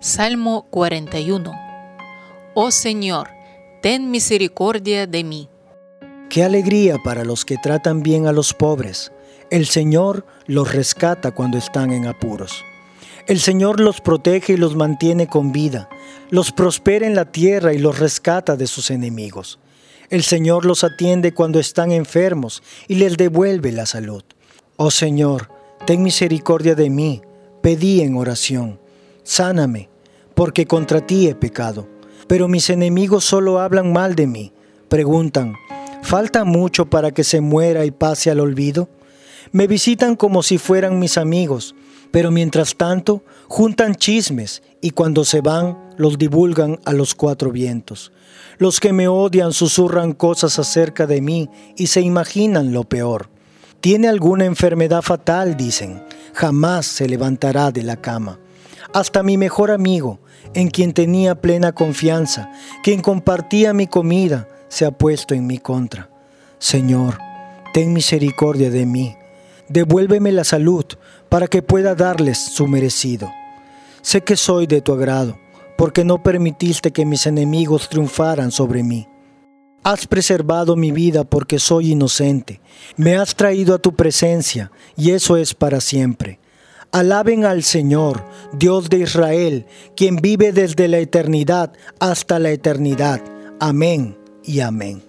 Salmo 41 Oh Señor, ten misericordia de mí. Qué alegría para los que tratan bien a los pobres. El Señor los rescata cuando están en apuros. El Señor los protege y los mantiene con vida, los prospera en la tierra y los rescata de sus enemigos. El Señor los atiende cuando están enfermos y les devuelve la salud. Oh Señor, ten misericordia de mí, pedí en oración. Sáname, porque contra ti he pecado. Pero mis enemigos solo hablan mal de mí. Preguntan, ¿falta mucho para que se muera y pase al olvido? Me visitan como si fueran mis amigos, pero mientras tanto juntan chismes y cuando se van los divulgan a los cuatro vientos. Los que me odian susurran cosas acerca de mí y se imaginan lo peor. Tiene alguna enfermedad fatal, dicen, jamás se levantará de la cama. Hasta mi mejor amigo, en quien tenía plena confianza, quien compartía mi comida, se ha puesto en mi contra. Señor, ten misericordia de mí devuélveme la salud para que pueda darles su merecido. Sé que soy de tu agrado, porque no permitiste que mis enemigos triunfaran sobre mí. Has preservado mi vida porque soy inocente. Me has traído a tu presencia, y eso es para siempre. Alaben al Señor, Dios de Israel, quien vive desde la eternidad hasta la eternidad. Amén y amén.